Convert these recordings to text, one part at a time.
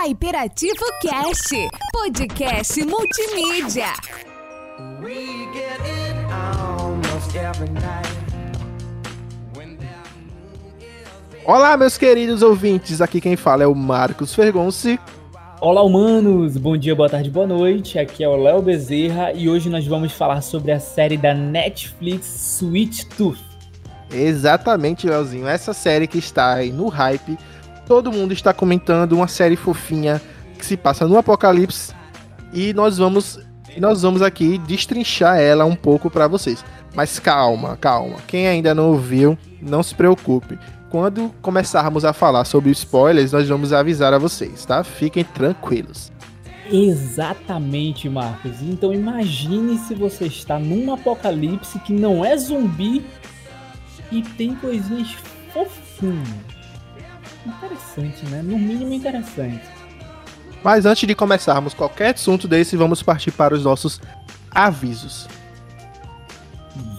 Hyperativo Cast, podcast multimídia. Olá, meus queridos ouvintes. Aqui quem fala é o Marcos Fergonci. Olá, humanos! Bom dia, boa tarde, boa noite. Aqui é o Léo Bezerra e hoje nós vamos falar sobre a série da Netflix Sweet Tooth. Exatamente, Leozinho. Essa série que está aí no hype. Todo mundo está comentando uma série fofinha que se passa no apocalipse e nós vamos nós vamos aqui destrinchar ela um pouco para vocês. Mas calma, calma. Quem ainda não ouviu, não se preocupe. Quando começarmos a falar sobre spoilers, nós vamos avisar a vocês, tá? Fiquem tranquilos. Exatamente, Marcos. Então imagine se você está num apocalipse que não é zumbi e tem coisinhas fofinhas. Interessante, né? No mínimo interessante. Mas antes de começarmos qualquer assunto desse, vamos partir para os nossos avisos.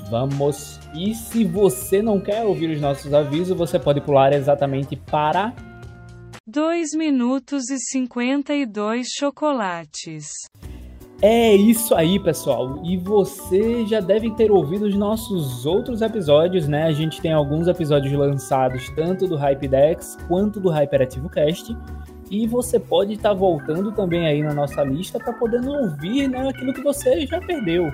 Vamos. E se você não quer ouvir os nossos avisos, você pode pular exatamente para 2 minutos e 52 chocolates. É isso aí, pessoal. E você já deve ter ouvido os nossos outros episódios, né? A gente tem alguns episódios lançados tanto do Hypedex quanto do Hyperativo Cast. E você pode estar voltando também aí na nossa lista para poder não ouvir né, aquilo que você já perdeu.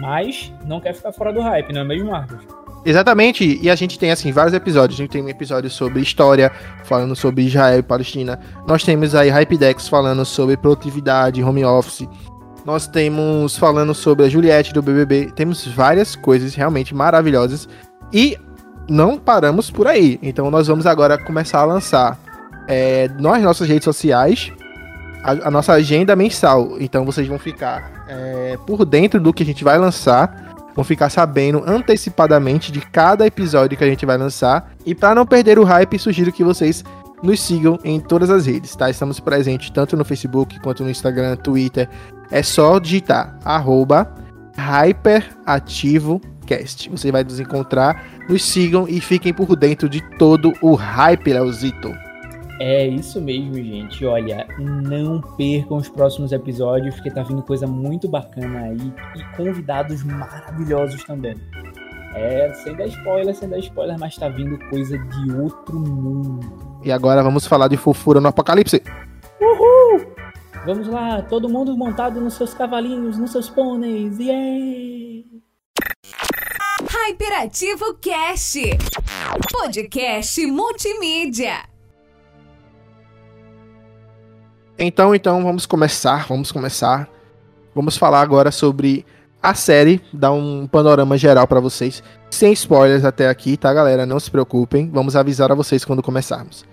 Mas não quer ficar fora do hype, não é mesmo, Marcos? Exatamente, e a gente tem assim vários episódios. A gente tem um episódio sobre história, falando sobre Israel e Palestina. Nós temos aí Hypedex falando sobre produtividade, home office. Nós temos falando sobre a Juliette do BBB. Temos várias coisas realmente maravilhosas. E não paramos por aí. Então nós vamos agora começar a lançar é, nas nossas redes sociais a, a, nossa agenda mensal. Então vocês vão ficar é, por dentro do que a gente vai lançar. Vão ficar sabendo antecipadamente de cada episódio que a gente vai lançar. E para não perder o hype, sugiro que vocês nos sigam em todas as redes, tá? Estamos presentes tanto no Facebook quanto no Instagram, Twitter. É só digitar arroba HyperativoCast. Você vai nos encontrar, nos sigam e fiquem por dentro de todo o hype, Leozito. É isso mesmo, gente. Olha, não percam os próximos episódios, porque tá vindo coisa muito bacana aí e convidados maravilhosos também. É, sem dar spoiler, sem dar spoiler, mas tá vindo coisa de outro mundo. E agora vamos falar de fofura no apocalipse. Uhul! Vamos lá, todo mundo montado nos seus cavalinhos, nos seus pôneis, yeah! Hyperativo Cast, podcast multimídia. Então, então, vamos começar, vamos começar. Vamos falar agora sobre a série, dar um panorama geral para vocês, sem spoilers até aqui, tá, galera? Não se preocupem, vamos avisar a vocês quando começarmos.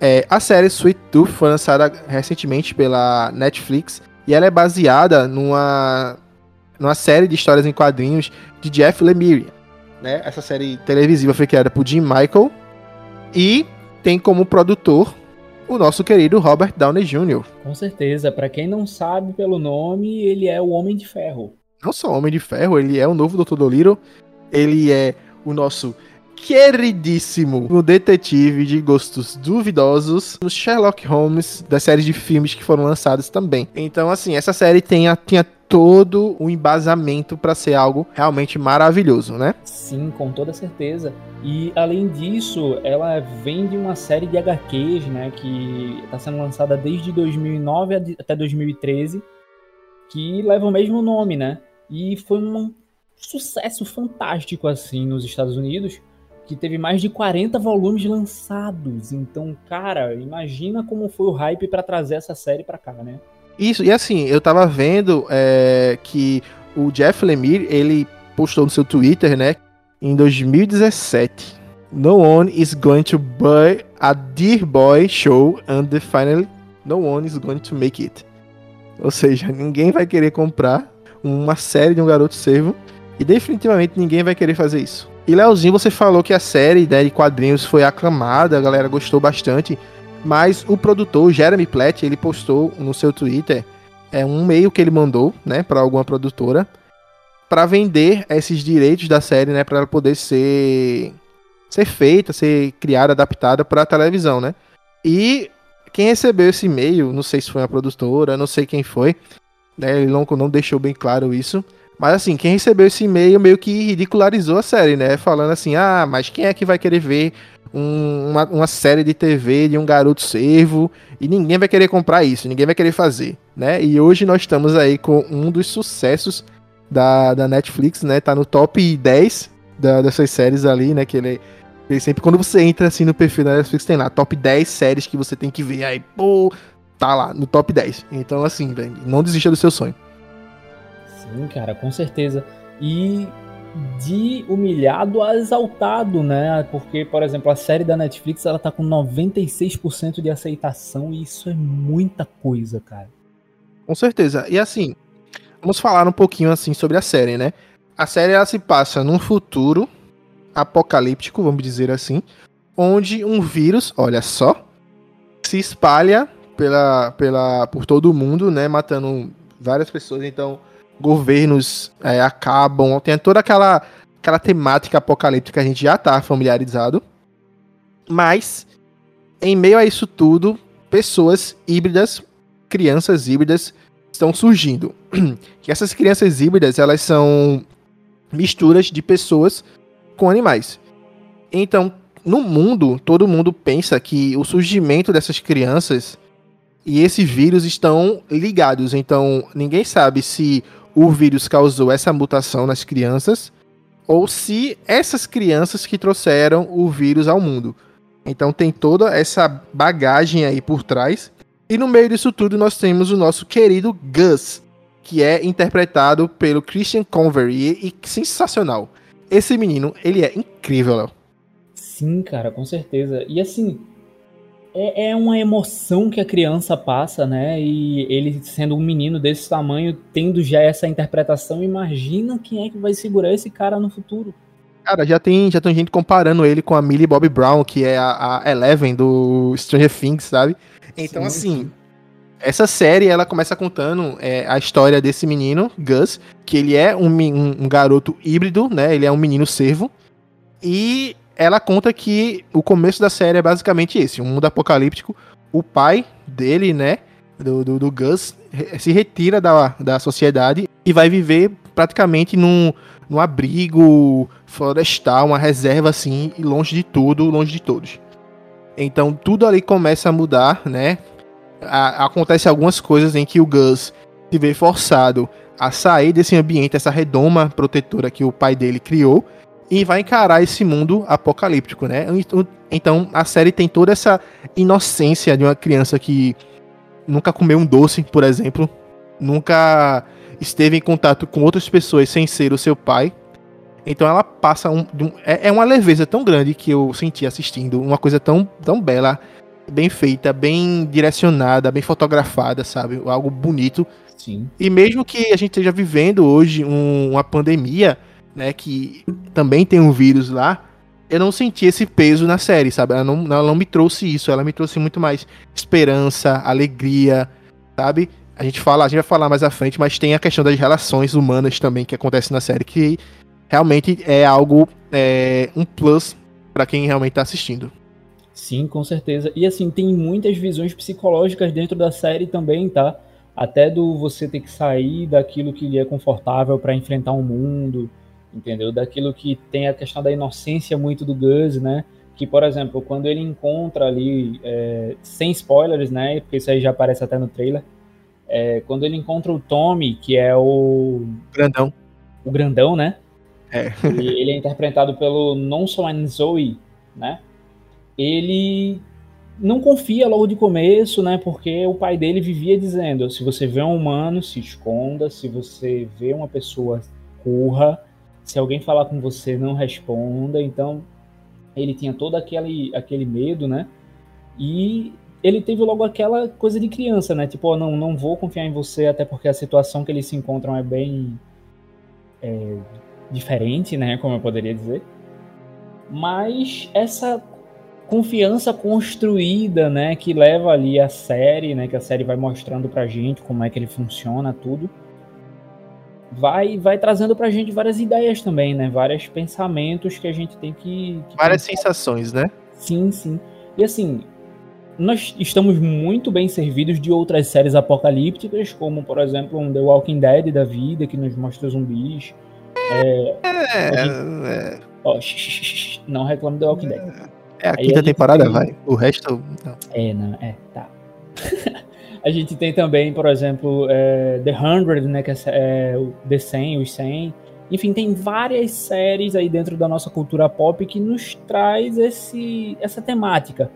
É, a série Sweet Tooth foi lançada recentemente pela Netflix e ela é baseada numa, numa série de histórias em quadrinhos de Jeff Lemire. Né? Essa série televisiva foi criada por Jim Michael e tem como produtor o nosso querido Robert Downey Jr. Com certeza, para quem não sabe pelo nome, ele é o Homem de Ferro. Não só Homem de Ferro, ele é o novo Dr. Dolittle, ele é o nosso queridíssimo o detetive de gostos duvidosos, no Sherlock Holmes das séries de filmes que foram lançadas também. Então, assim, essa série tem a, tinha todo o embasamento para ser algo realmente maravilhoso, né? Sim, com toda certeza. E além disso, ela vem de uma série de HQs, né, que está sendo lançada desde 2009 até 2013, que leva o mesmo nome, né? E foi um sucesso fantástico assim nos Estados Unidos que teve mais de 40 volumes lançados. Então, cara, imagina como foi o hype para trazer essa série para cá, né? Isso, e assim, eu tava vendo é, que o Jeff Lemire, ele postou no seu Twitter, né, em 2017. No one is going to buy a Dear Boy show and finally no one is going to make it. Ou seja, ninguém vai querer comprar uma série de um garoto servo e definitivamente ninguém vai querer fazer isso. E Leozinho, você falou que a série né, de quadrinhos foi aclamada, a galera gostou bastante, mas o produtor, Jeremy Platt, ele postou no seu Twitter é um e-mail que ele mandou, né, para alguma produtora para vender esses direitos da série, né, para ela poder ser ser feita, ser criada, adaptada para televisão, né? E quem recebeu esse e-mail, não sei se foi a produtora, não sei quem foi, né? Ele não, não deixou bem claro isso. Mas assim, quem recebeu esse e-mail meio que ridicularizou a série, né? Falando assim, ah, mas quem é que vai querer ver um, uma, uma série de TV de um garoto servo? E ninguém vai querer comprar isso, ninguém vai querer fazer, né? E hoje nós estamos aí com um dos sucessos da, da Netflix, né? Tá no top 10 da, dessas séries ali, né? Que ele, ele sempre, quando você entra assim no perfil da Netflix, tem lá top 10 séries que você tem que ver. Aí, pô, tá lá no top 10. Então, assim, não desista do seu sonho. Sim, cara, com certeza. E de humilhado a exaltado, né? Porque, por exemplo, a série da Netflix ela tá com 96% de aceitação e isso é muita coisa, cara. Com certeza. E assim, vamos falar um pouquinho assim sobre a série, né? A série ela se passa num futuro apocalíptico, vamos dizer assim, onde um vírus, olha só, se espalha pela, pela, por todo o mundo, né? Matando várias pessoas. Então, governos é, acabam, tem toda aquela, aquela temática apocalíptica que a gente já está familiarizado. Mas, em meio a isso tudo, pessoas híbridas, crianças híbridas, estão surgindo. E essas crianças híbridas, elas são misturas de pessoas com animais. Então, no mundo, todo mundo pensa que o surgimento dessas crianças e esse vírus estão ligados. Então, ninguém sabe se o vírus causou essa mutação nas crianças ou se essas crianças que trouxeram o vírus ao mundo. Então tem toda essa bagagem aí por trás. E no meio disso tudo nós temos o nosso querido Gus, que é interpretado pelo Christian Convery e, e sensacional. Esse menino, ele é incrível. Sim, cara, com certeza. E assim, é, é uma emoção que a criança passa, né? E ele sendo um menino desse tamanho, tendo já essa interpretação, imagina quem é que vai segurar esse cara no futuro. Cara, já tem, já tem gente comparando ele com a Millie Bobby Brown, que é a, a Eleven do Stranger Things, sabe? Então, sim, assim, sim. essa série, ela começa contando é, a história desse menino, Gus, que ele é um, um, um garoto híbrido, né? Ele é um menino servo. E ela conta que o começo da série é basicamente esse: um mundo apocalíptico. O pai dele, né, do, do, do Gus, se retira da, da sociedade e vai viver praticamente num, num abrigo florestal, uma reserva assim, longe de tudo, longe de todos. Então tudo ali começa a mudar, né? A, acontece algumas coisas em que o Gus se vê forçado a sair desse ambiente, essa redoma protetora que o pai dele criou, e vai encarar esse mundo apocalíptico, né? Então a série tem toda essa inocência de uma criança que nunca comeu um doce, por exemplo, nunca esteve em contato com outras pessoas sem ser o seu pai. Então ela passa um, um é, é, uma leveza tão grande que eu senti assistindo, uma coisa tão, tão bela, bem feita, bem direcionada, bem fotografada, sabe? Algo bonito. Sim. E mesmo que a gente esteja vivendo hoje um, uma pandemia, né, que também tem um vírus lá, eu não senti esse peso na série, sabe? Ela não, ela não me trouxe isso, ela me trouxe muito mais esperança, alegria, sabe? A gente fala, a gente vai falar mais à frente, mas tem a questão das relações humanas também que acontece na série, que realmente é algo, é, um plus para quem realmente tá assistindo. Sim, com certeza. E assim, tem muitas visões psicológicas dentro da série também, tá? Até do você ter que sair daquilo que lhe é confortável para enfrentar o um mundo, entendeu? Daquilo que tem a questão da inocência muito do Gus, né? Que, por exemplo, quando ele encontra ali, é, sem spoilers, né? Porque isso aí já aparece até no trailer. É, quando ele encontra o Tommy, que é o. Grandão. O grandão, né? É. ele é interpretado pelo Nonson Zoe, né? Ele não confia logo de começo, né? Porque o pai dele vivia dizendo: se você vê um humano, se esconda, se você vê uma pessoa, corra. Se alguém falar com você, não responda. Então, ele tinha todo aquele, aquele medo, né? E ele teve logo aquela coisa de criança, né? Tipo, oh, não, não vou confiar em você, até porque a situação que eles se encontram é bem é, diferente, né? Como eu poderia dizer. Mas essa confiança construída, né? Que leva ali a série, né? Que a série vai mostrando pra gente como é que ele funciona, tudo vai vai trazendo pra gente várias ideias também, né? Vários pensamentos que a gente tem que. que várias pensar. sensações, né? Sim, sim. E assim, nós estamos muito bem servidos de outras séries apocalípticas, como, por exemplo, um The Walking Dead da vida, que nos mostra zumbis. É, É, gente- é, não reclame The Walking Dead. é a Aí quinta a temporada, tem- vai. O resto. Não. É, não, é, tá. a gente tem também, por exemplo, é, The 100, né, que é, é, The 100, os 100. Enfim, tem várias séries aí dentro da nossa cultura pop que nos traz esse, essa temática.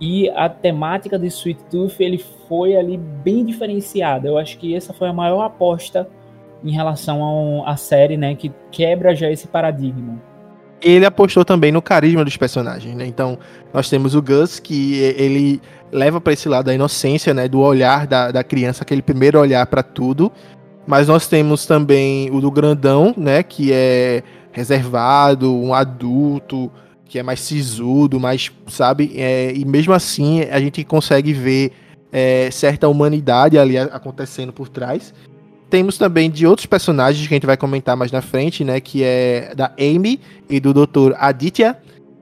E a temática de Sweet Tooth, ele foi ali bem diferenciada. Eu acho que essa foi a maior aposta em relação à série, né, que quebra já esse paradigma. Ele apostou também no carisma dos personagens, né? Então, nós temos o Gus, que ele leva para esse lado da inocência, né? Do olhar da, da criança, aquele primeiro olhar para tudo. Mas nós temos também o do grandão, né? Que é reservado, um adulto, que é mais sisudo, mais, sabe? É, e mesmo assim, a gente consegue ver é, certa humanidade ali acontecendo por trás. Temos também de outros personagens que a gente vai comentar mais na frente, né? Que é da Amy e do Dr. Aditya.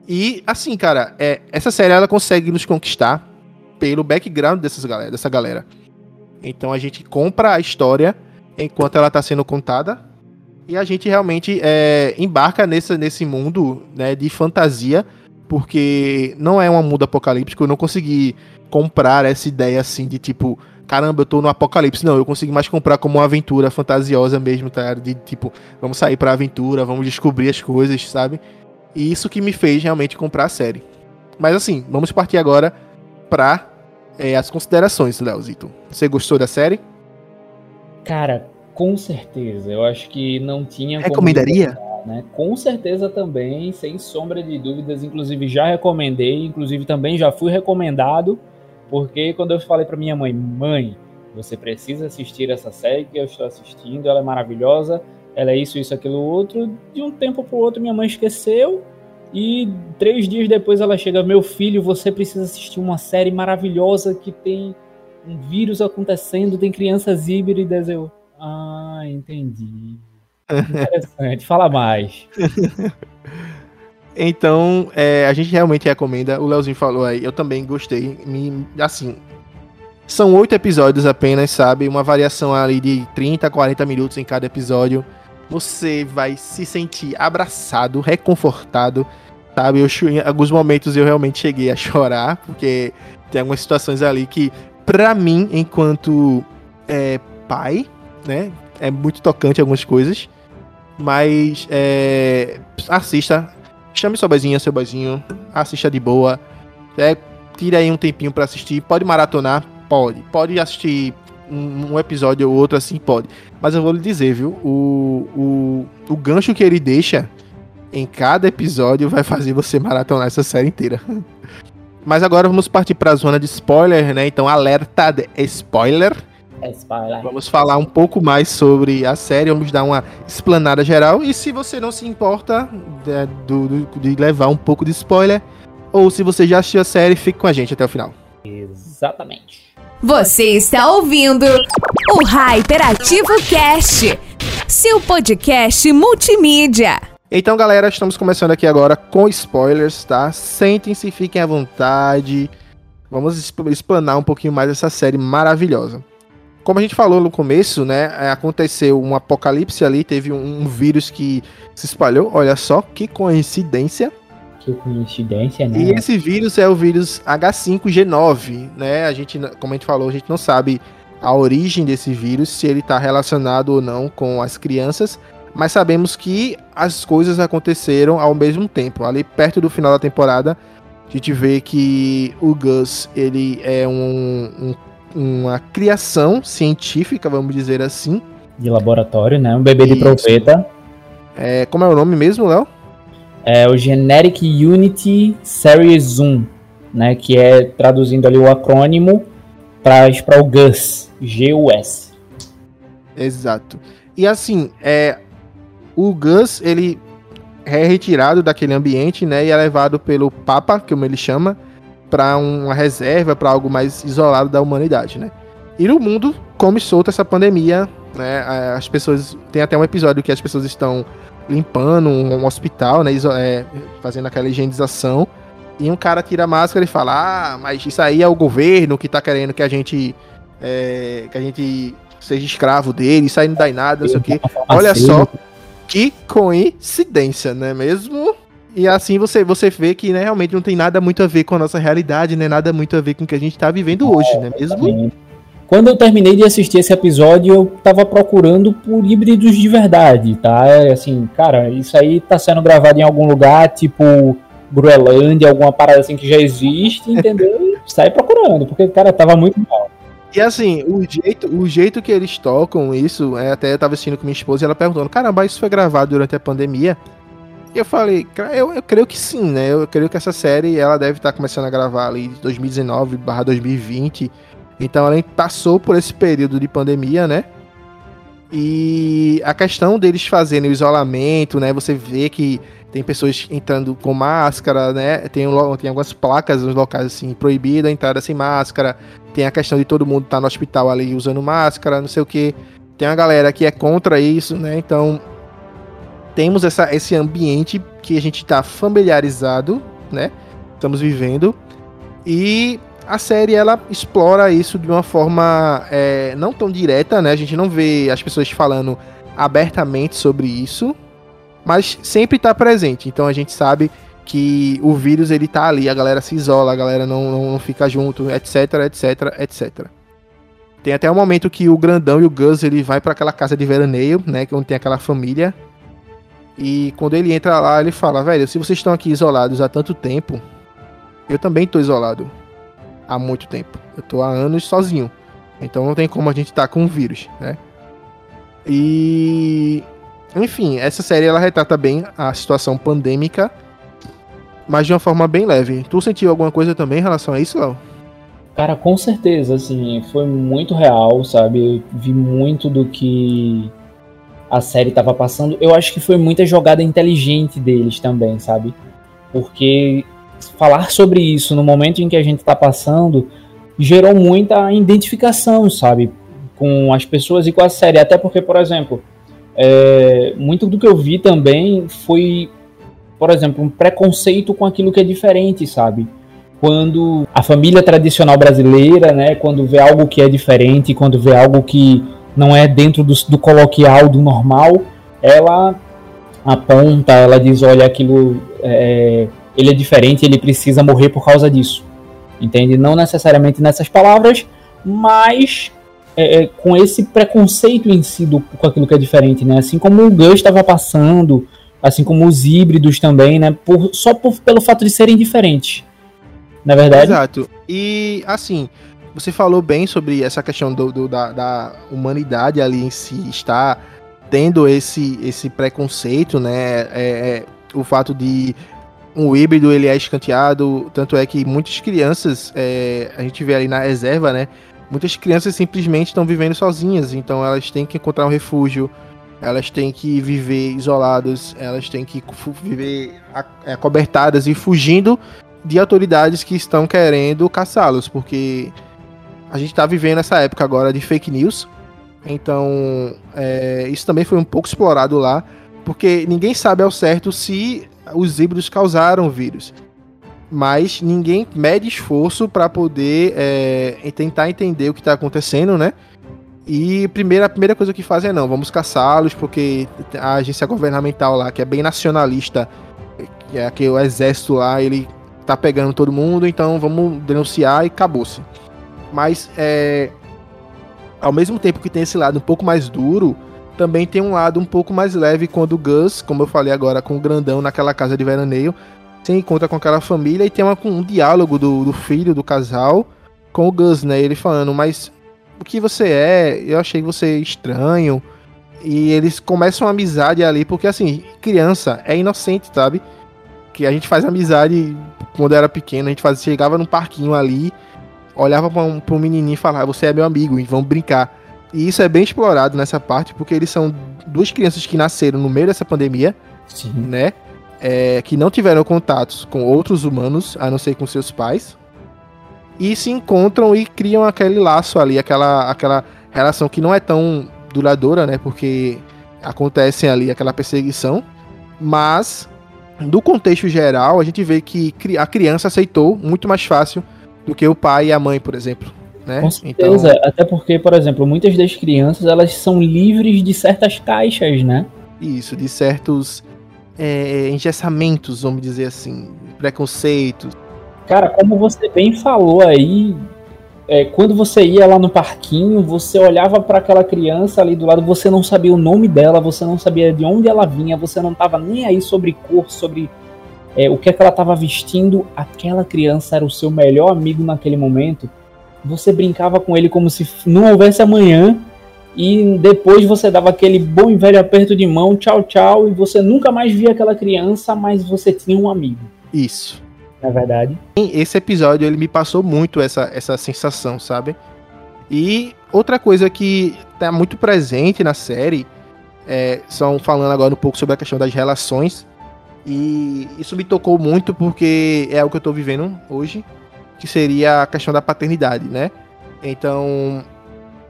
E, assim, cara, é, essa série ela consegue nos conquistar pelo background dessas galera, dessa galera. Então a gente compra a história enquanto ela tá sendo contada. E a gente realmente é, embarca nesse, nesse mundo né, de fantasia. Porque não é um mundo apocalíptico. Eu não consegui comprar essa ideia assim de tipo caramba, eu tô no apocalipse. Não, eu consigo mais comprar como uma aventura fantasiosa mesmo, tá? De tipo, vamos sair pra aventura, vamos descobrir as coisas, sabe? E isso que me fez realmente comprar a série. Mas assim, vamos partir agora pra é, as considerações, Leozito. Você gostou da série? Cara, com certeza. Eu acho que não tinha como Recomendaria? né? Com certeza também, sem sombra de dúvidas. Inclusive já recomendei, inclusive também já fui recomendado, porque quando eu falei para minha mãe, mãe, você precisa assistir essa série que eu estou assistindo, ela é maravilhosa, ela é isso, isso, aquilo, outro. De um tempo para o outro, minha mãe esqueceu. E três dias depois ela chega, meu filho, você precisa assistir uma série maravilhosa que tem um vírus acontecendo, tem crianças híbridas. Eu, ah, entendi. Interessante, fala mais. Então, é, a gente realmente recomenda. O Leozinho falou aí, eu também gostei. Me, assim, são oito episódios apenas, sabe? Uma variação ali de 30 a 40 minutos em cada episódio. Você vai se sentir abraçado, reconfortado, sabe? Eu, em alguns momentos eu realmente cheguei a chorar, porque tem algumas situações ali que, pra mim, enquanto é, pai, né? É muito tocante algumas coisas. Mas é, assista, chame sua boizinha, seu boizinho, assista de boa. É, tira aí um tempinho pra assistir. Pode maratonar? Pode. Pode assistir um, um episódio ou outro assim? Pode. Mas eu vou lhe dizer, viu? O, o, o gancho que ele deixa em cada episódio vai fazer você maratonar essa série inteira. Mas agora vamos partir pra zona de spoiler, né? Então, alerta de spoiler. É spoiler. Vamos falar um pouco mais sobre a série, vamos dar uma explanada geral. E se você não se importa de, do- do- de levar um pouco de spoiler, ou se você já assistiu a série, fique com a gente até o final. Exatamente. Você está ouvindo o Hyperativo Cast, seu podcast multimídia. Então, galera, estamos começando aqui agora com spoilers, tá? Sentem-se, fiquem à vontade. Vamos exp- explanar um pouquinho mais essa série maravilhosa. Como a gente falou no começo, né? é, Aconteceu um apocalipse ali, teve um, um vírus que se espalhou. Olha só que coincidência. Que coincidência, né? E esse vírus é o vírus H5G9, né? A gente, como a gente falou, a gente não sabe a origem desse vírus, se ele está relacionado ou não com as crianças, mas sabemos que as coisas aconteceram ao mesmo tempo. Ali perto do final da temporada, a gente vê que o Gus ele é um- um- uma criação científica, vamos dizer assim. De laboratório, né? Um bebê de Isso. proveta. É, como é o nome mesmo, Léo? É o Generic Unity Series 1, né? Que é traduzindo ali o acrônimo para o GUS. G-U-S. Exato. E assim, é, o Gus, ele é retirado daquele ambiente, né, e é levado pelo Papa, como ele chama, para uma reserva, para algo mais isolado da humanidade, né? E no mundo come solta essa pandemia, né? As pessoas tem até um episódio que as pessoas estão limpando um, um hospital, né, é, fazendo aquela higienização. E um cara tira a máscara e fala: Ah, mas isso aí é o governo que tá querendo que a gente. É, que a gente seja escravo dele, isso aí não dá em nada, não sei o quê. Olha só que coincidência, não é mesmo? E assim você, você vê que né, realmente não tem nada muito a ver com a nossa realidade, né? Nada muito a ver com o que a gente tá vivendo hoje, não é mesmo? Quando eu terminei de assistir esse episódio, eu tava procurando por híbridos de verdade, tá? É assim, cara, isso aí tá sendo gravado em algum lugar, tipo Groenlândia, alguma parada assim que já existe, entendeu? E sai procurando, porque, cara, tava muito mal. E assim, o jeito, o jeito que eles tocam isso, é, até eu tava assistindo com minha esposa e ela perguntando, caramba, isso foi gravado durante a pandemia? E eu falei, eu, eu creio que sim, né? Eu creio que essa série, ela deve estar tá começando a gravar ali 2019 barra 2020. Então ela passou por esse período de pandemia, né? E a questão deles fazendo o isolamento, né? Você vê que tem pessoas entrando com máscara, né? Tem, tem algumas placas nos locais assim, proibida a entrada sem máscara. Tem a questão de todo mundo estar tá no hospital ali usando máscara, não sei o que. Tem uma galera que é contra isso, né? Então temos essa, esse ambiente que a gente está familiarizado, né? Estamos vivendo. E a série ela explora isso de uma forma é, não tão direta, né? A gente não vê as pessoas falando abertamente sobre isso, mas sempre está presente. Então a gente sabe que o vírus ele tá ali, a galera se isola, a galera não, não, não fica junto, etc, etc, etc. Tem até um momento que o grandão e o Gus ele vai para aquela casa de veraneio, né, onde tem aquela família. E quando ele entra lá, ele fala: "Velho, se vocês estão aqui isolados há tanto tempo, eu também tô isolado há muito tempo. Eu tô há anos sozinho. Então não tem como a gente estar tá com o vírus, né? E enfim, essa série ela retrata bem a situação pandêmica, mas de uma forma bem leve. Tu sentiu alguma coisa também em relação a isso, Léo? Cara, com certeza, assim, foi muito real, sabe? Eu vi muito do que a série estava passando. Eu acho que foi muita jogada inteligente deles também, sabe? Porque falar sobre isso no momento em que a gente está passando gerou muita identificação, sabe? Com as pessoas e com a série. Até porque, por exemplo, é, muito do que eu vi também foi, por exemplo, um preconceito com aquilo que é diferente, sabe? Quando a família tradicional brasileira, né, quando vê algo que é diferente, quando vê algo que não é dentro do, do coloquial, do normal, ela aponta, ela diz, olha, aquilo, é, ele é diferente, ele precisa morrer por causa disso, entende? Não necessariamente nessas palavras, mas é, é, com esse preconceito em si do, com aquilo que é diferente, né? Assim como o Gus estava passando, assim como os híbridos também, né? Por, só por, pelo fato de serem diferentes. Na é verdade? Exato. E assim, você falou bem sobre essa questão do, do da, da, humanidade ali em si estar tendo esse, esse preconceito, né? É, é, o fato de um híbrido ele é escanteado, tanto é que muitas crianças, é, a gente vê ali na reserva, né? muitas crianças simplesmente estão vivendo sozinhas, então elas têm que encontrar um refúgio, elas têm que viver isoladas, elas têm que viver acobertadas e fugindo de autoridades que estão querendo caçá-los, porque a gente está vivendo essa época agora de fake news, então é, isso também foi um pouco explorado lá, porque ninguém sabe ao certo se os híbridos causaram o vírus mas ninguém mede esforço para poder é, tentar entender o que está acontecendo, né? E primeira, a primeira coisa que fazem é não, vamos caçá-los, porque a agência governamental lá, que é bem nacionalista, que é aquele o exército lá, ele tá pegando todo mundo, então vamos denunciar e acabou-se. Mas é, ao mesmo tempo que tem esse lado um pouco mais duro, também tem um lado um pouco mais leve quando o Gus, como eu falei agora, com o grandão naquela casa de veraneio, se encontra com aquela família e tem uma, um diálogo do, do filho do casal com o Gus, né? Ele falando, mas o que você é? Eu achei você estranho. E eles começam uma amizade ali, porque assim, criança é inocente, sabe? Que a gente faz amizade quando era pequeno, a gente faz, chegava num parquinho ali, olhava para um, um menininho e falava, você é meu amigo, vamos brincar. E isso é bem explorado nessa parte, porque eles são duas crianças que nasceram no meio dessa pandemia, Sim. né? é, que não tiveram contatos com outros humanos, a não ser com seus pais, e se encontram e criam aquele laço ali, aquela, aquela relação que não é tão duradoura, né? Porque acontece ali aquela perseguição, mas do contexto geral, a gente vê que a criança aceitou muito mais fácil do que o pai e a mãe, por exemplo. Né? Com certeza, então... até porque, por exemplo, muitas das crianças elas são livres de certas caixas, né? Isso, de certos é, engessamentos, vamos dizer assim, preconceitos. Cara, como você bem falou aí, é, quando você ia lá no parquinho, você olhava para aquela criança ali do lado, você não sabia o nome dela, você não sabia de onde ela vinha, você não tava nem aí sobre cor, sobre é, o que, é que ela estava vestindo. Aquela criança era o seu melhor amigo naquele momento. Você brincava com ele como se não houvesse amanhã. E depois você dava aquele bom e velho aperto de mão, tchau, tchau, e você nunca mais via aquela criança, mas você tinha um amigo. Isso. Na é verdade. Esse episódio ele me passou muito essa, essa sensação, sabe? E outra coisa que tá muito presente na série, é, são falando agora um pouco sobre a questão das relações, e isso me tocou muito porque é o que eu tô vivendo hoje, que seria a questão da paternidade, né? Então,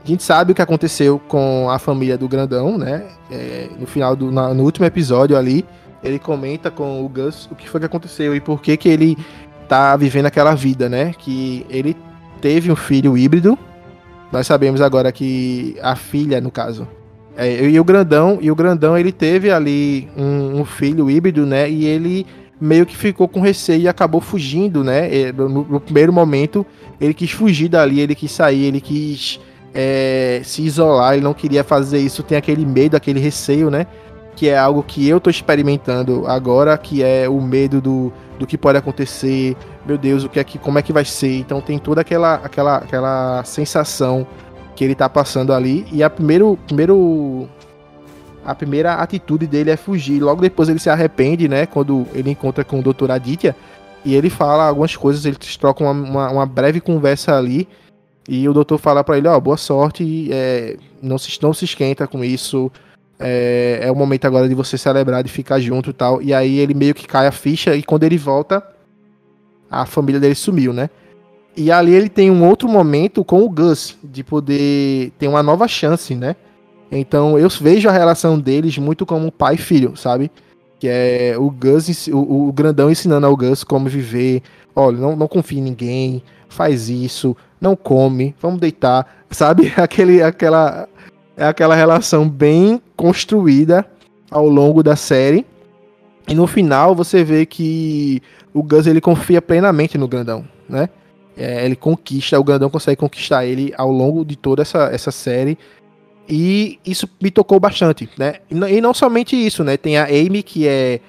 a gente sabe o que aconteceu com a família do Grandão, né? É, no final do na, no último episódio ali, ele comenta com o Gus o que foi que aconteceu e por que que ele tá vivendo aquela vida, né? Que ele teve um filho híbrido. Nós sabemos agora que a filha, no caso, é, e o grandão, e o grandão ele teve ali um, um, filho híbrido, né? E ele meio que ficou com receio e acabou fugindo, né? No, no primeiro momento ele quis fugir dali, ele quis sair, ele quis é, se isolar, ele não queria fazer isso, tem aquele medo, aquele receio, né? Que é algo que eu tô experimentando agora, que é o medo do, do que pode acontecer, meu Deus, o que é que, como é que vai ser? Então tem toda aquela, aquela, aquela sensação que ele tá passando ali. E a primeiro, primeiro a primeira atitude dele é fugir. Logo depois ele se arrepende, né? Quando ele encontra com o Dr. Aditya. E ele fala algumas coisas, eles trocam uma, uma, uma breve conversa ali. E o doutor fala para ele, ó, oh, boa sorte, é, não, se, não se esquenta com isso. É, é o momento agora de você celebrar, de ficar junto e tal. E aí ele meio que cai a ficha e quando ele volta, a família dele sumiu, né? E ali ele tem um outro momento com o Gus, de poder ter uma nova chance, né? Então eu vejo a relação deles muito como pai e filho, sabe? Que é o Gus, o, o grandão ensinando ao Gus como viver. Olha, não, não confie em ninguém, faz isso, não come, vamos deitar, sabe? Aquele, aquela, é aquela relação bem construída ao longo da série. E no final você vê que o Gus ele confia plenamente no grandão, né? É, ele conquista, o Grandão consegue conquistar ele ao longo de toda essa, essa série. E isso me tocou bastante, né? E, não somente isso, né? Tem a Amy, que é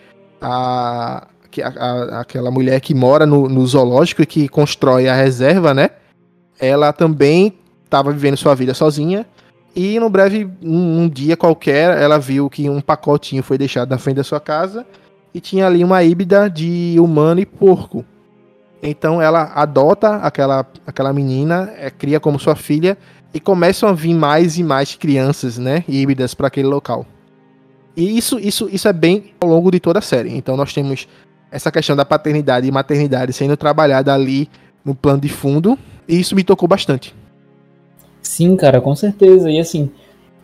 a, que a, a aquela mulher que mora no, no, zoológico e que constrói a reserva, né? Ela também estava vivendo sua vida sozinha. E no breve, um, um, dia qualquer, ela viu que um pacotinho foi deixado na frente da sua casa e tinha ali uma híbrida de humano e porco. Então ela adota aquela, aquela menina, é, cria como sua filha e começam a vir mais e mais crianças, né, híbridas para aquele local. E isso, isso, isso é bem ao longo de toda a série. Então nós temos essa questão da paternidade e maternidade sendo trabalhada ali no plano de fundo, e isso me tocou bastante. Sim, cara, com certeza. E assim,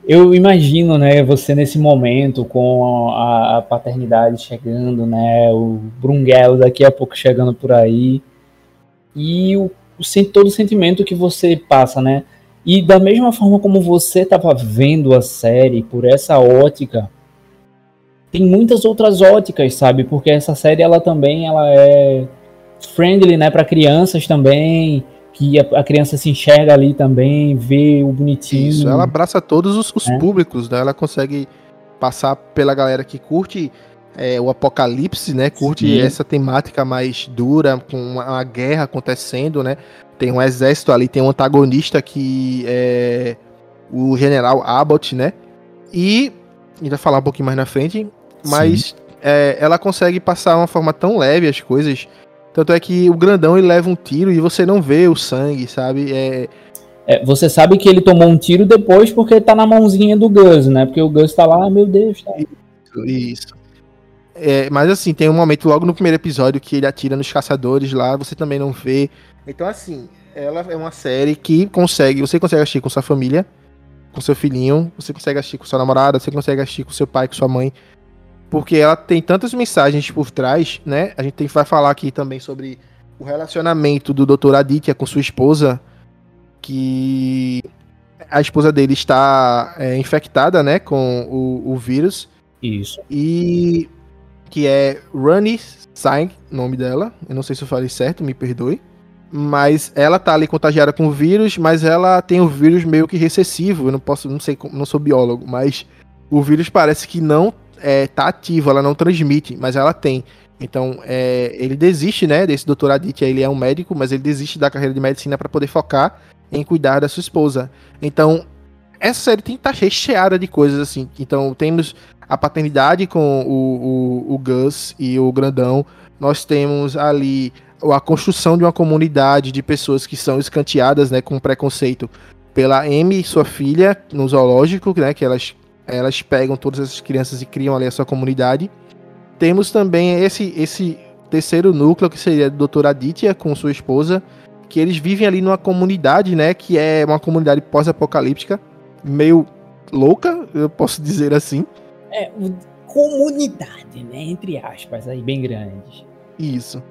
eu imagino, né, você nesse momento com a, a paternidade chegando, né, o Brunguelo daqui a pouco chegando por aí e o, o todo o sentimento que você passa, né? E da mesma forma como você estava vendo a série por essa ótica, tem muitas outras óticas, sabe? Porque essa série ela também ela é friendly, né, para crianças também que a, a, criança se enxerga ali também, vê o bonitinho. Isso, ela abraça todos os, os é. públicos, né? Ela consegue passar pela galera que curte é, o apocalipse, né? Curte Sim. essa temática mais dura, com uma, uma, guerra acontecendo, né? Tem um exército ali, tem um antagonista que é o general Abbott, né? E a gente vai falar um pouquinho mais na frente, mas é, ela consegue passar uma forma tão leve as coisas tanto é que o grandão ele leva um tiro e você não vê o sangue, sabe? É... é você sabe que ele tomou um tiro depois porque tá na mãozinha do Gus, né? Porque o Gus tá lá, ah, meu Deus, tá. Isso, isso. É, mas assim, tem um momento logo no primeiro episódio que ele atira nos caçadores lá, você também não vê. Então, assim, ela é uma série que consegue, você consegue assistir com sua família, com seu filhinho, você consegue assistir com sua namorada, você consegue assistir com seu pai, com sua mãe. porque ela tem tantas mensagens por trás, né? A gente tem, vai falar aqui também sobre o relacionamento do Dr. Aditya com sua esposa, que a esposa dele está é, infectada, né, com o, o vírus. Isso. E que é Runny Sang, nome dela. Eu não sei se eu falei certo, me perdoe. Mas ela tá ali contagiada com o vírus, mas ela tem o vírus meio que recessivo. Eu não posso, não sei, não sou biólogo, mas o vírus parece que não é, tá ativo, ela não transmite, mas ela tem. Então, é, ele desiste, né, desse doutor Aditya, ele é um médico, mas ele desiste da carreira de medicina para poder focar em cuidar da sua esposa. Então, essa série tem tá recheada de coisas assim. Então, temos a paternidade com o, o, o Gus e o Grandão. Nós temos ali a construção de uma comunidade de pessoas que são escanteadas, né, com preconceito pela Amy sua filha no zoológico, né, que elas elas pegam todas essas crianças e criam ali a sua comunidade. Temos também esse, esse terceiro núcleo, que seria do Dr. Aditya com sua esposa, que eles vivem ali numa comunidade, né? Que é uma comunidade pós-apocalíptica, meio louca, eu posso dizer assim. É, comunidade, né? Entre aspas, aí bem grande. Isso.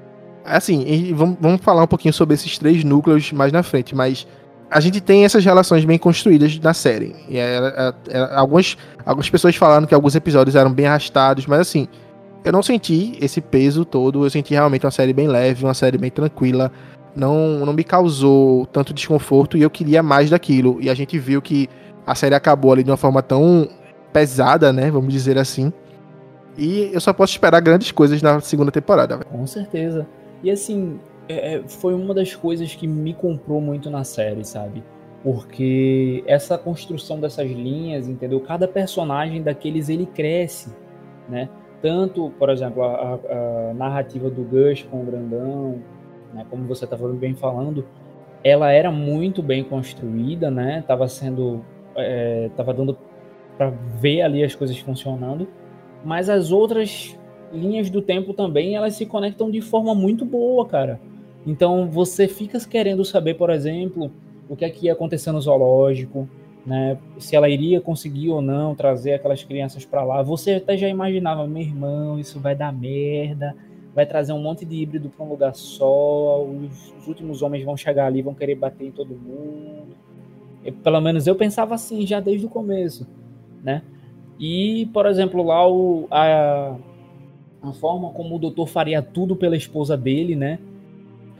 Assim, vamos, vamos falar um pouquinho sobre esses três núcleos mais na frente, mas a gente tem essas relações bem construídas na série. E é, é, é, algumas, algumas pessoas falaram que alguns episódios eram bem arrastados, mas assim, eu não senti esse peso todo. Eu senti realmente uma série bem leve, uma série bem tranquila. Não, não me causou tanto desconforto e eu queria mais daquilo. E a gente viu que a série acabou ali de uma forma tão pesada, né? Vamos dizer assim. E eu só posso esperar grandes coisas na segunda temporada. Com certeza. E assim, é, é, foi uma das coisas que me comprou muito na série, sabe? Porque essa construção dessas linhas, entendeu? Cada personagem daqueles ele cresce, né? Tanto, por exemplo, a, a narrativa do Gus com o Grandão, né? Como você estava bem falando, ela era muito bem construída, né? Tava sendo, é, tava dando para ver ali as coisas funcionando, mas as outras linhas do tempo também elas se conectam de forma muito boa, cara. Então você fica querendo saber, por exemplo, o que é que ia acontecer no zoológico, né? Se ela iria conseguir ou não trazer aquelas crianças para lá. Você até já imaginava, meu irmão, isso vai dar merda, vai trazer um monte de híbrido para um lugar só, os, os, últimos homens vão chegar ali, vão querer bater em todo mundo. E, pelo menos eu pensava assim já desde o começo, né? E, por exemplo, lá o, a, a forma como o doutor faria tudo pela esposa dele, né?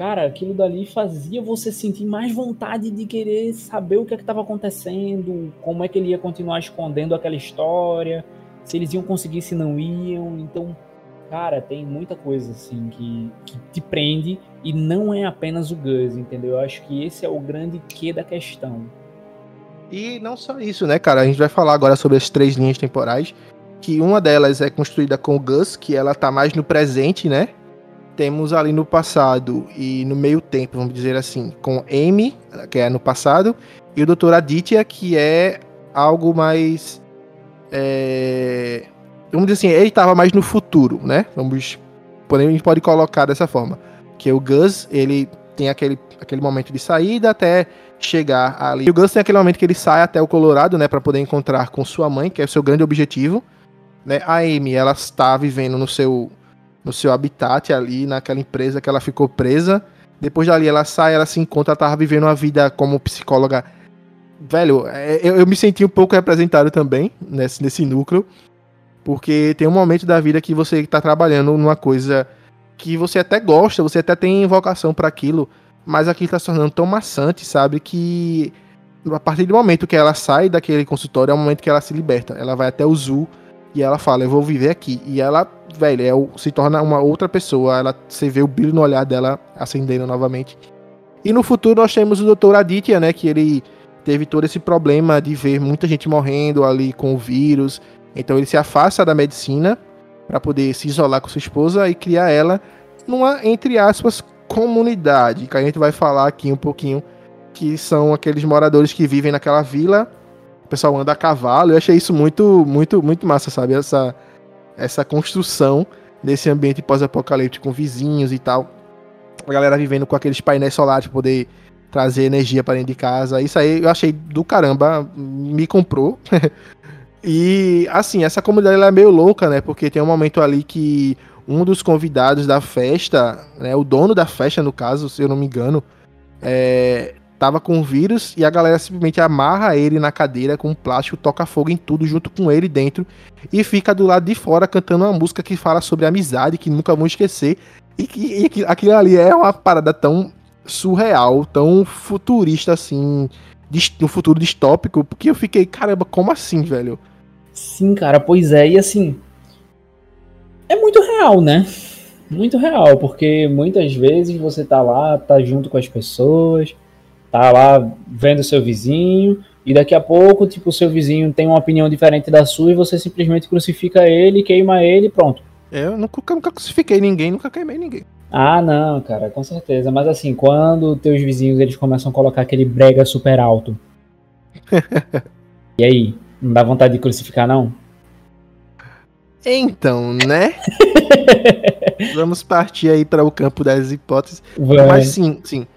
cara, aquilo dali fazia você sentir mais vontade de querer saber o que é estava acontecendo, como é que ele ia continuar escondendo aquela história, se eles iam conseguir, se não iam. Então, cara, tem muita coisa assim que, que te prende e não é apenas o Gus, entendeu? Eu acho que esse é o grande quê da questão. E não só isso, né, cara? A gente vai falar agora sobre as três linhas temporais, que uma delas é construída com o Gus, que ela tá mais no presente, né? temos ali no passado e no meio tempo, vamos dizer assim, com Amy, que é no passado, e o Dr. Aditya, que é algo mais. É, vamos dizer assim, ele estava mais no futuro, né? Vamos. A gente pode colocar dessa forma. Que o Gus, ele tem aquele, aquele momento de saída até chegar ali. E o Gus tem aquele momento que ele sai até o Colorado, né? para poder encontrar com sua mãe, que é o seu grande objetivo. Né? A Amy, ela está vivendo no seu no seu habitat ali, naquela empresa que ela ficou presa. Depois dali ela sai, ela se encontra, ela tava vivendo uma vida como psicóloga. Velho, é, eu, eu me senti um pouco representado também nesse, nesse núcleo. Porque tem um momento da vida que você está trabalhando numa coisa que você até gosta, você até tem vocação para aquilo, mas aquilo está se tornando tão maçante, sabe? Que a partir do momento que ela sai daquele consultório, é o momento que ela se liberta. Ela vai até o Zoo e ela fala, eu vou viver aqui. E ela, velho, é, se torna uma outra pessoa. Ela, você vê o brilho no olhar dela acendendo novamente. E no futuro nós temos o Dr. Aditya, né? Que ele teve todo esse problema de ver muita gente morrendo ali com o vírus. Então ele se afasta da medicina para poder se isolar com sua esposa e criar ela numa, entre aspas, comunidade. Que a gente vai falar aqui um pouquinho. Que são aqueles moradores que vivem naquela vila pessoal anda a cavalo. Eu achei isso muito, muito, muito massa, sabe? Essa, essa construção desse ambiente pós-apocalíptico com vizinhos e tal. A galera vivendo com aqueles painéis solares para poder trazer energia para dentro de casa. Isso aí eu achei do caramba, me comprou. E, assim, essa comunidade ela é meio louca, né? Porque tem um momento ali que um dos convidados da festa, né? O dono da festa, no caso, se eu não me engano, é, tava com vírus e a galera simplesmente amarra ele na cadeira com plástico, toca fogo em tudo junto com ele dentro e fica do lado de fora cantando uma música que fala sobre amizade, que nunca vão esquecer. E que e aquilo ali é uma parada tão surreal, tão futurista assim, um futuro distópico, porque eu fiquei, caramba, como assim, velho? Sim, cara, pois é, e assim. É muito real, né? Muito real, porque muitas vezes você tá lá, tá junto com as pessoas, tá lá vendo seu vizinho, e daqui a pouco, tipo, o seu vizinho tem uma opinião diferente da sua e você simplesmente crucifica ele, queima ele e pronto. Eu nunca, nunca crucifiquei ninguém, nunca queimei ninguém. Ah, não, cara, com certeza. Mas assim, quando teus vizinhos eles começam a colocar aquele brega super alto. e aí, não dá vontade de crucificar, não? Então, né? Vamos partir aí para o campo das hipóteses. Vai. Mas sim, sim.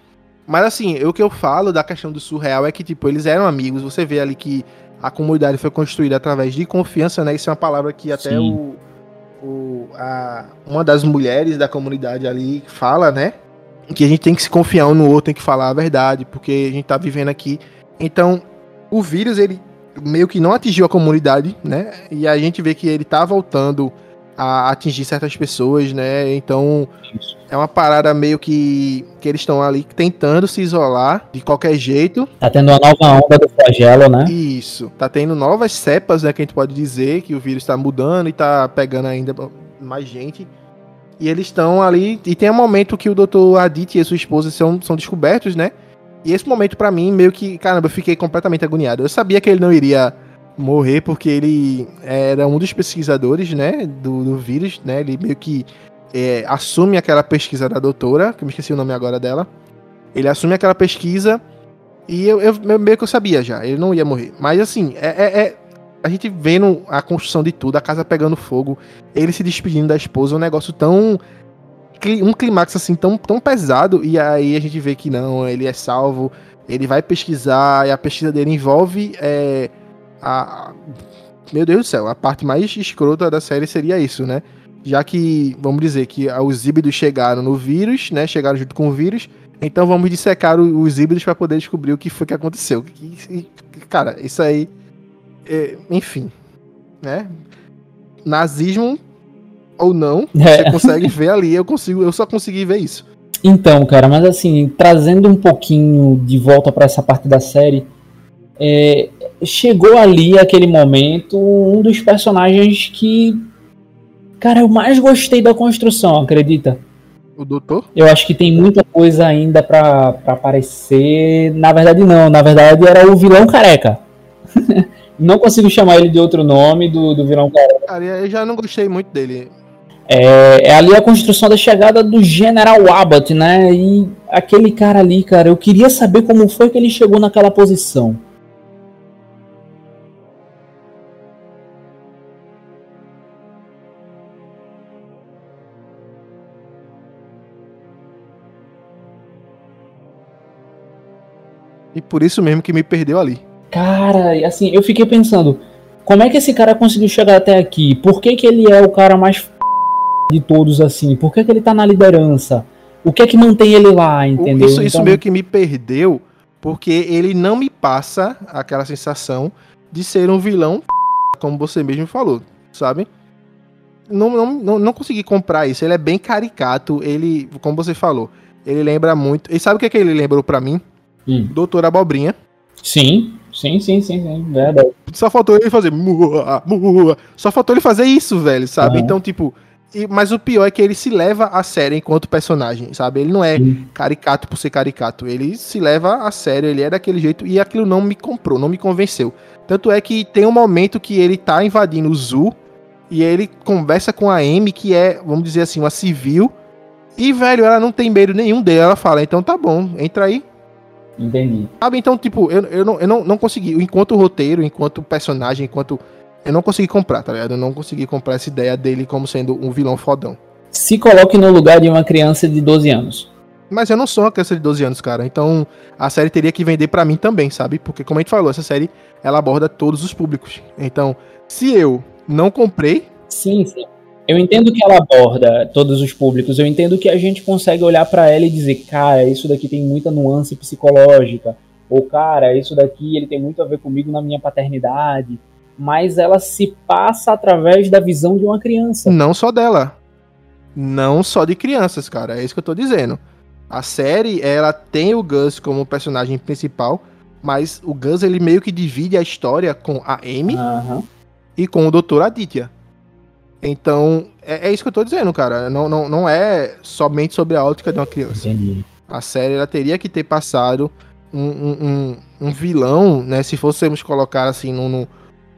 Mas assim, o que eu falo da questão do surreal é que, tipo, eles eram amigos. Você vê ali que a comunidade foi construída através de confiança, né? Isso é uma palavra que até o, o, a, uma das mulheres da comunidade ali fala, né? Que a gente tem que se confiar um no outro, tem que falar a verdade, porque a gente tá vivendo aqui. Então, o vírus, ele meio que não atingiu a comunidade, né? E a gente vê que ele tá voltando a atingir certas pessoas, né? Então Isso. é uma parada meio que que eles estão ali tentando se isolar de qualquer jeito. Tá tendo uma nova onda do flagelo, né? Isso. Tá tendo novas cepas, né? Que a gente pode dizer que o vírus está mudando e tá pegando ainda mais gente. E eles estão ali. E tem um momento que o Dr. Adit e sua esposa são, são descobertos, né? E esse momento, para mim, meio que, caramba, eu fiquei completamente agoniado. Eu sabia que ele não iria morrer porque ele era um dos pesquisadores, né, do, do vírus, né, ele meio que é, assume aquela pesquisa da doutora, que eu me esqueci o nome agora dela, ele assume aquela pesquisa e eu, eu meio que eu sabia já, ele não ia morrer. Mas assim, é, é, é, a gente vendo a construção de tudo, a casa pegando fogo, ele se despedindo da esposa, um negócio tão um clímax assim tão, tão pesado e aí a gente vê que não, ele é salvo, ele vai pesquisar e a pesquisa dele envolve é, a, meu Deus do céu, a parte mais escrota da série seria isso, né? Já que, vamos dizer, que os híbridos chegaram no vírus, né? Chegaram junto com o vírus. Então vamos dissecar os híbridos para poder descobrir o que foi que aconteceu. E, cara, isso aí. É, enfim. Né? Nazismo ou não, é. você consegue ver ali. Eu, consigo, eu só consegui ver isso. Então, cara, mas assim, trazendo um pouquinho de volta para essa parte da série, é, chegou ali aquele momento um dos personagens que cara eu mais gostei da construção acredita o doutor eu acho que tem muita coisa ainda para aparecer na verdade não na verdade era o vilão careca não consigo chamar ele de outro nome do, do vilão careca cara eu já não gostei muito dele é, é, ali a construção da chegada do General Abbott, né? E aquele cara ali, cara, eu queria saber como foi que ele chegou naquela posição. E por isso mesmo que me perdeu ali. Cara, assim, eu fiquei pensando, como é que esse cara conseguiu chegar até aqui? Por que, que ele é o cara mais de todos assim? Por que, que ele tá na liderança? O que é que mantém ele lá, entendeu? Isso, isso então... meio que me perdeu, porque ele não me passa aquela sensação de ser um vilão, como você mesmo falou, sabe? Não, não, não, não consegui comprar isso. Ele é bem caricato. Ele, como você falou, ele lembra muito. E sabe o que, é que ele lembrou para mim? Hum. Doutor Abobrinha. Sim, sim, sim, sim, sim, verdade. Só faltou ele fazer. Mua, mua. Só faltou ele fazer isso, velho, sabe? Uhum. Então, tipo. E, mas o pior é que ele se leva a sério enquanto personagem, sabe? Ele não é sim. caricato por ser caricato. Ele se leva a sério, ele é daquele jeito e aquilo não me comprou, não me convenceu. Tanto é que tem um momento que ele tá invadindo o Zoo e ele conversa com a Amy, que é, vamos dizer assim, uma civil. E, velho, ela não tem medo nenhum dele. Ela fala, então tá bom, entra aí, Entendi. Sabe, então, tipo, eu, eu, não, eu não, não consegui, enquanto roteiro, enquanto personagem, enquanto. Eu não consegui comprar, tá ligado? Eu não consegui comprar essa ideia dele como sendo um vilão fodão. Se coloque no lugar de uma criança de 12 anos. Mas eu não sou uma criança de 12 anos, cara. Então a série teria que vender para mim também, sabe? Porque, como a gente falou, essa série ela aborda todos os públicos. Então, se eu não comprei. Sim, sim. Eu entendo que ela aborda todos os públicos. Eu entendo que a gente consegue olhar para ela e dizer, cara, isso daqui tem muita nuance psicológica. Ou, cara, isso daqui ele tem muito a ver comigo na minha paternidade. Mas ela se passa através da visão de uma criança. Não só dela não só de crianças, cara. É isso que eu tô dizendo. A série, ela tem o Gus como personagem principal, mas o Gus, ele meio que divide a história com a Amy uhum. e com o Dr. Aditya. Então, é, é, isso que eu tô dizendo, cara. Não, não, não é somente sobre a ótica de uma criança. Entendi. A série, ela teria que ter passado um, um, um, um vilão, né? Se fôssemos colocar assim num,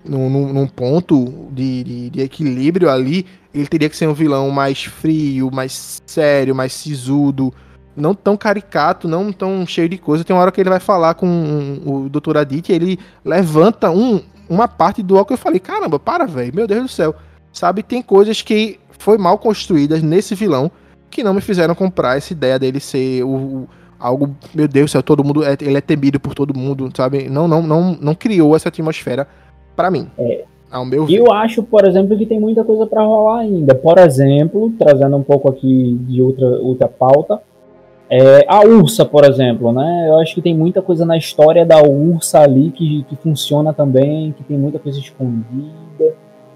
num, num ponto de, de, de equilíbrio ali, ele teria que ser um vilão mais frio, mais sério, mais sisudo, não tão caricato, não tão cheio de coisa. Tem uma hora que ele vai falar com o Dr. Adit ele levanta um, uma parte do óculos eu falei, caramba, para, velho, meu Deus do céu. Sabe, tem coisas que foi mal construídas nesse vilão que não me fizeram comprar essa ideia dele ser o algo, meu Deus do céu, todo mundo, é, ele é temido por todo mundo, sabe? Não, não, não, não criou essa atmosfera para mim. É, ao meu ver. Eu acho, por exemplo, que tem muita coisa para rolar ainda. Por exemplo, trazendo um pouco aqui de outra, outra pauta, é, a Ursa, por exemplo, né? Eu acho que tem muita coisa na história da Ursa ali que, que funciona também, que tem muita coisa escondida.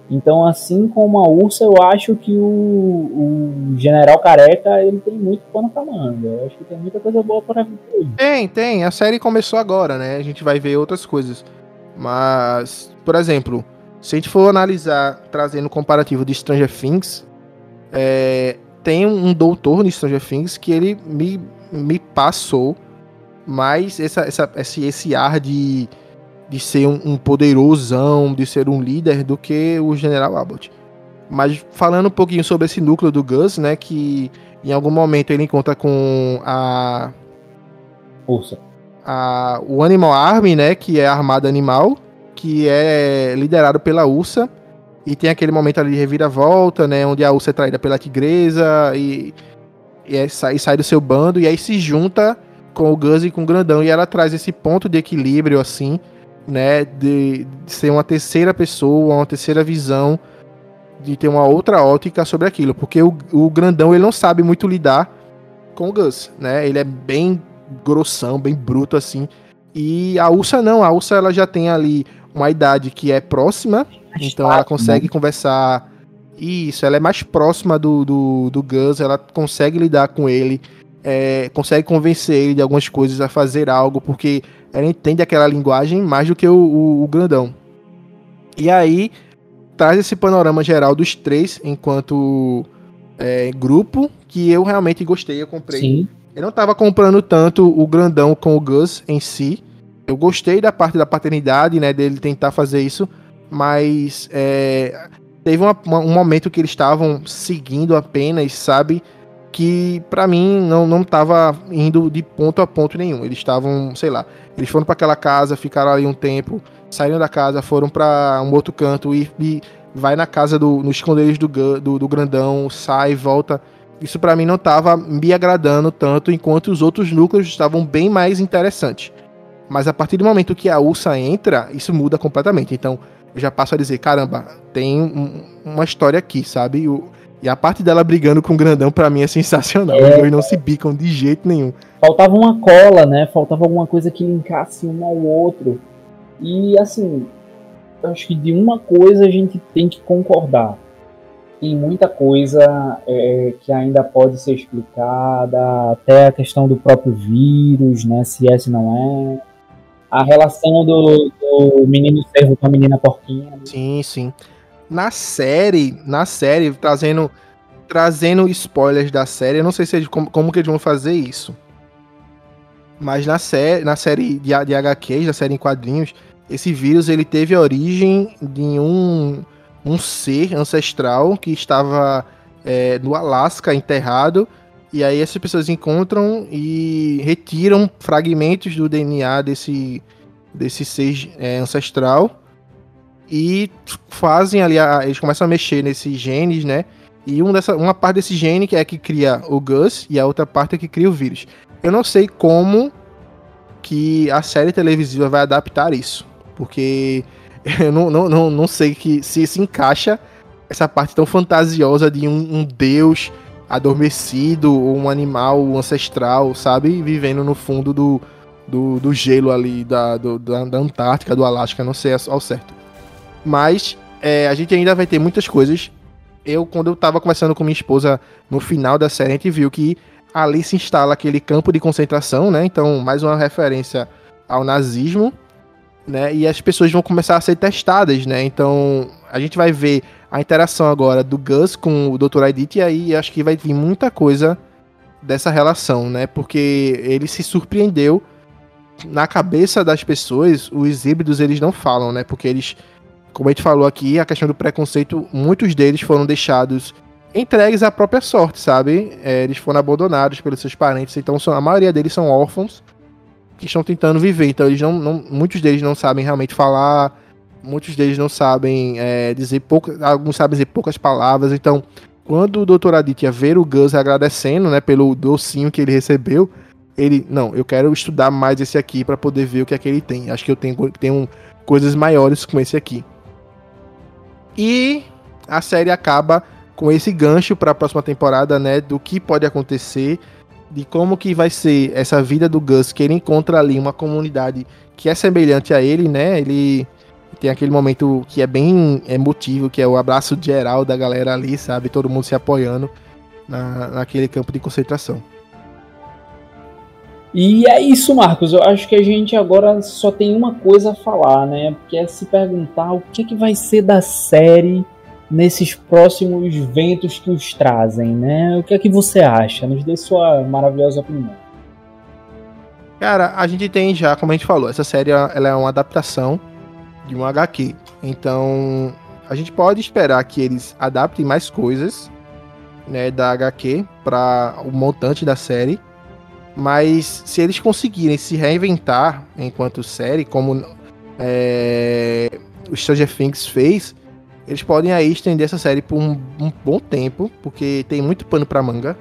Então, assim como a Ursa, eu acho que o, o General Careca ele tem muito pano pra manga. Eu acho que tem muita coisa boa para vir. Tem, tem. A série começou agora, né? A gente vai ver outras coisas. Mas, por exemplo, se a gente for analisar, trazendo o comparativo de Stranger Things, é, tem um doutor no Stranger Things que ele me, me passou mais essa, essa, esse, esse ar de, de ser um, um poderosão, de ser um líder do que o General Abbott. Mas falando um pouquinho sobre esse núcleo do Gus, né, que em algum momento ele encontra com a Ursa. A, o Animal Army, né, que é a armada animal, que é liderado pela Ursa. E tem aquele momento ali de reviravolta, né? Onde a Ursa é traída pela tigresa e, e, é, sai, sai do seu bando. E aí se junta com o Gus e com o Grandão. E ela traz esse ponto de equilíbrio, assim, né? De, de ser uma terceira pessoa, uma terceira visão. De ter uma outra ótica sobre aquilo. Porque o, o Grandão, ele não sabe muito lidar com o Gus, né? Ele é bem grossão, bem bruto, assim. E a Ursa não. A Ursa, ela já tem ali uma idade que é próxima, então ela consegue né? conversar. Isso, ela é mais próxima do, do, do Gus, ela consegue lidar com ele, é, consegue convencer ele de algumas coisas a fazer algo, porque ela entende aquela linguagem mais do que o, o, o grandão. E aí traz esse panorama geral dos três enquanto é, grupo que eu realmente gostei, eu comprei. Sim. Eu não tava comprando tanto o grandão com o Gus em si, eu gostei da parte da paternidade, né, dele tentar fazer isso, mas é, teve uma, uma, um momento que eles estavam seguindo apenas, sabe, que para mim não não tava indo de ponto a ponto nenhum. Eles estavam, sei lá, eles foram para aquela casa, ficaram ali um tempo, saíram da casa, foram para um outro canto e, e, vai na casa do no esconderijo do, do, do grandão, sai, volta. Isso para mim não tava me agradando tanto, enquanto os outros núcleos estavam bem mais interessantes. Mas a partir do momento que a Ursa entra, isso muda completamente. Então, eu já passo a dizer, caramba, tem um, uma história aqui, sabe? O, e a parte dela brigando com o grandão, para mim, é sensacional. É. Os dois não se bicam de jeito nenhum. Faltava uma cola, né? Faltava alguma coisa que linkasse um ao outro. E, assim, eu acho que de uma coisa a gente tem que concordar. Tem muita coisa é, que ainda pode ser explicada, até a questão do próprio vírus, né? Se é, se não é a relação do, do menino servo com a menina porquinha. Sim, sim. Na série, na série, trazendo trazendo spoilers da série, eu não sei se como, como que eles vão fazer isso. Mas na série, na série de, de HQs, da série em quadrinhos, esse vírus ele teve origem de um, um ser ancestral que estava é, no Alasca enterrado e aí essas pessoas encontram e retiram fragmentos do DNA desse, desse ser é, ancestral e fazem ali, a, eles começam a mexer nesses genes, né? E um dessa, uma parte desse gene que é que cria o Gus e a outra parte é que cria o vírus. Eu não sei como que a série televisiva vai adaptar isso. Porque eu não, não, não, não sei que se se encaixa essa parte tão fantasiosa de um, um deus adormecido, ou um animal ancestral, sabe? Vivendo no fundo do, do, do gelo ali da, do, da, da, Antártica, do Alasca, não sei ao certo. Mas é, a gente ainda vai ter muitas coisas. Eu, quando eu tava conversando com minha esposa no final da série, a gente viu que ali se instala aquele campo de concentração, né? Então, mais uma referência ao nazismo, né? E as pessoas vão começar a ser testadas, né? Então, a gente vai ver a interação agora do Gus com o Dr. Edith e aí acho que vai vir muita coisa dessa relação, né? Porque ele se surpreendeu na cabeça das pessoas, os híbridos eles não falam, né? Porque eles, como a gente falou aqui, a questão do preconceito, muitos deles foram deixados entregues à própria sorte, sabe? É, eles foram abandonados pelos seus parentes, então são, a maioria deles são órfãos que estão tentando viver. Então eles não, não muitos deles não sabem realmente falar, muitos deles não sabem é, dizer poucas, alguns sabem dizer poucas palavras. Então, quando o Dr. Aditya ver o Gus agradecendo, né, pelo docinho que ele recebeu, ele, não, eu quero estudar mais esse aqui para poder ver o que é que ele tem. Acho que eu tenho, tenho coisas maiores com esse aqui. E a série acaba com esse gancho para a próxima temporada, né, do que pode acontecer, de como que vai ser essa vida do Gus, que ele encontra ali uma comunidade que é semelhante a ele, né? Ele tem aquele momento que é bem emotivo, que é o abraço geral da galera ali, sabe? Todo mundo se apoiando na, naquele campo de concentração. E é isso, Marcos. Eu acho que a gente agora só tem uma coisa a falar, né? Que é se perguntar o que, que vai ser da série nesses próximos ventos que os trazem, né? O que é que você acha? Nos dê sua maravilhosa opinião. Cara, a gente tem já, como a gente falou, essa série ela é uma adaptação de um HQ. Então, a gente pode esperar que eles adaptem mais coisas, né, da HQ para o montante da série mas se eles conseguirem se reinventar enquanto série, como é, o Stranger Things fez, eles podem aí estender essa série por um, um bom tempo, porque tem muito pano para manga,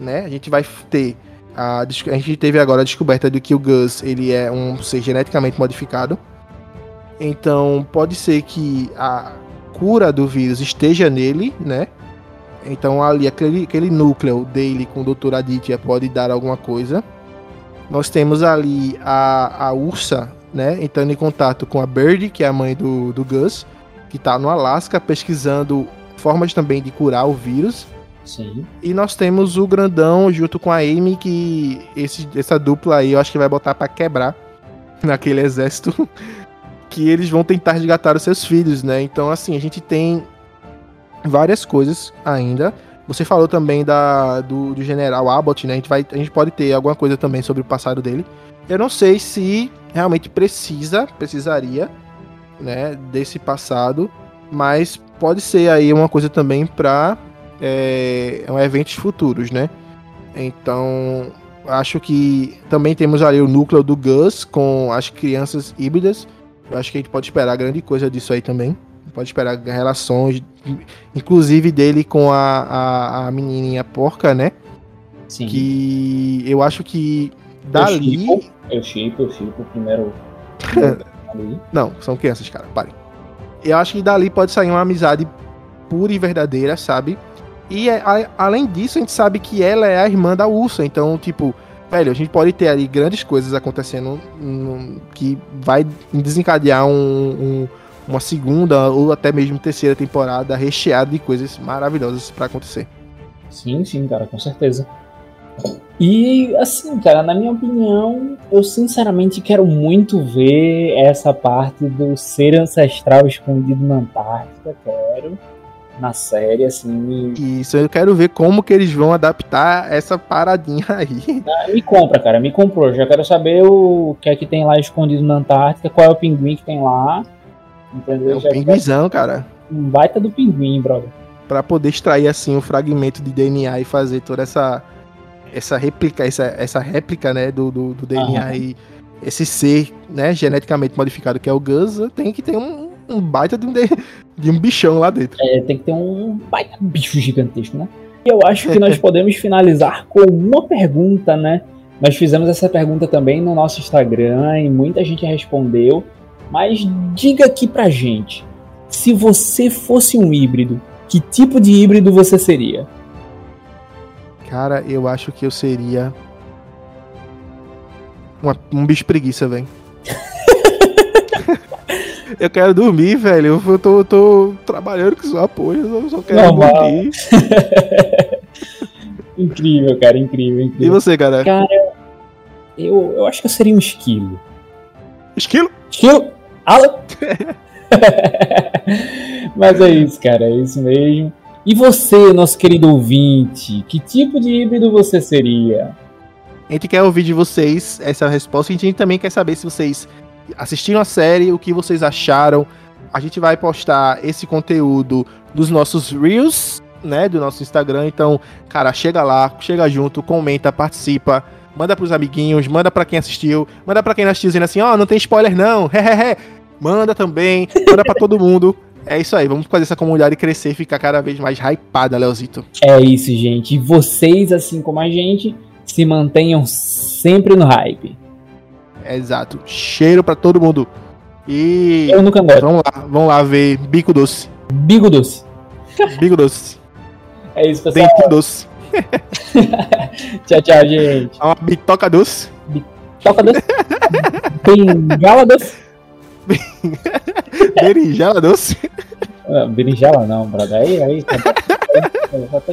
né? A gente vai ter a, a gente teve agora a descoberta de que o Gus ele é um ser geneticamente modificado. Então pode ser que a cura do vírus esteja nele, né? Então ali aquele, aquele núcleo dele com o Dr. Aditya pode dar alguma coisa. Nós temos ali a, a Ursa, né, entrando em contato com a Bird, que é a mãe do, do Gus, que está no Alasca pesquisando formas também de curar o vírus. Sim. E nós temos o Grandão junto com a Amy, que esse, essa dupla aí eu acho que vai botar para quebrar naquele exército. Que eles vão tentar resgatar os seus filhos, né? Então, assim, a gente tem várias coisas ainda. Você falou também da, do, do General Abbott, né? A gente, vai, a gente pode ter alguma coisa também sobre o passado dele. Eu não sei se realmente precisa, precisaria, né, desse passado, mas pode ser aí uma coisa também para é, um eventos futuros, né? Então, acho que também temos ali o núcleo do Gus com as crianças híbridas. Eu acho que a gente pode esperar grande coisa disso aí também pode esperar relações, inclusive dele com a, a, a menininha porca, né? Sim. Que eu acho que dali. Eu chipo, eu chipo, primeiro. Não, são crianças, cara, parem. Eu acho que dali pode sair uma amizade pura e verdadeira, sabe? E é, a, além disso, a gente sabe que ela é a irmã da Ursa, então, tipo, velho, a gente pode ter ali grandes coisas acontecendo um, que vai desencadear um, um uma segunda ou até mesmo terceira temporada recheada de coisas maravilhosas para acontecer. Sim, sim, cara, com certeza. E assim, cara, na minha opinião, eu sinceramente quero muito ver essa parte do ser ancestral escondido na Antártica, quero na série, assim. Isso, eu quero ver como que eles vão adaptar essa paradinha aí. Ah, me compra, cara, me comprou. Já quero saber o que é que tem lá escondido na Antártica, qual é o pinguim que tem lá. Entendeu? É um pinguizão, cara. Um baita do pinguim, brother. Pra poder extrair, assim, um fragmento de DNA e fazer toda essa essa réplica, essa, essa réplica, né, do, do, do DNA Aham. e esse ser, né, geneticamente modificado que é o Gus, tem que ter um, um baita de um, de, de um bichão lá dentro. É, tem que ter um baita bicho gigantesco, né? E eu acho que nós podemos finalizar com uma pergunta, né? Nós fizemos essa pergunta também no nosso Instagram e muita gente respondeu. Mas diga aqui pra gente, se você fosse um híbrido, que tipo de híbrido você seria? Cara, eu acho que eu seria uma, um bicho preguiça, velho. eu quero dormir, velho. Eu tô, tô trabalhando com sua porra, eu só quero Normal. dormir. incrível, cara, incrível, incrível. E você, cara? Cara, eu, eu acho que eu seria um esquilo. Esquilo? Esquilo? Alan? Mas é isso, cara, é isso mesmo. E você, nosso querido ouvinte, que tipo de híbrido você seria? A gente quer ouvir de vocês essa resposta. A gente também quer saber se vocês assistiram a série, o que vocês acharam. A gente vai postar esse conteúdo dos nossos Reels, né? Do nosso Instagram. Então, cara, chega lá, chega junto, comenta, participa. Manda pros amiguinhos, manda para quem assistiu, manda para quem não assistiu dizendo assim, ó, oh, não tem spoiler não. Manda também, manda para todo mundo. É isso aí, vamos fazer essa comunidade crescer e ficar cada vez mais hypada, Leozito. É isso, gente. E vocês, assim como a gente, se mantenham sempre no hype. Exato. Cheiro para todo mundo. E. Eu nunca gosto. Vamos lá, vamos lá ver Bico Doce. Bico Doce. Bico Doce. É isso, pessoal. Dente Doce. tchau, tchau, gente. Uma bitoca doce. Bitoca doce. Bengala doce. berinjela doce? Não, berinjela não, brother. Aí, aí. Tá, já tá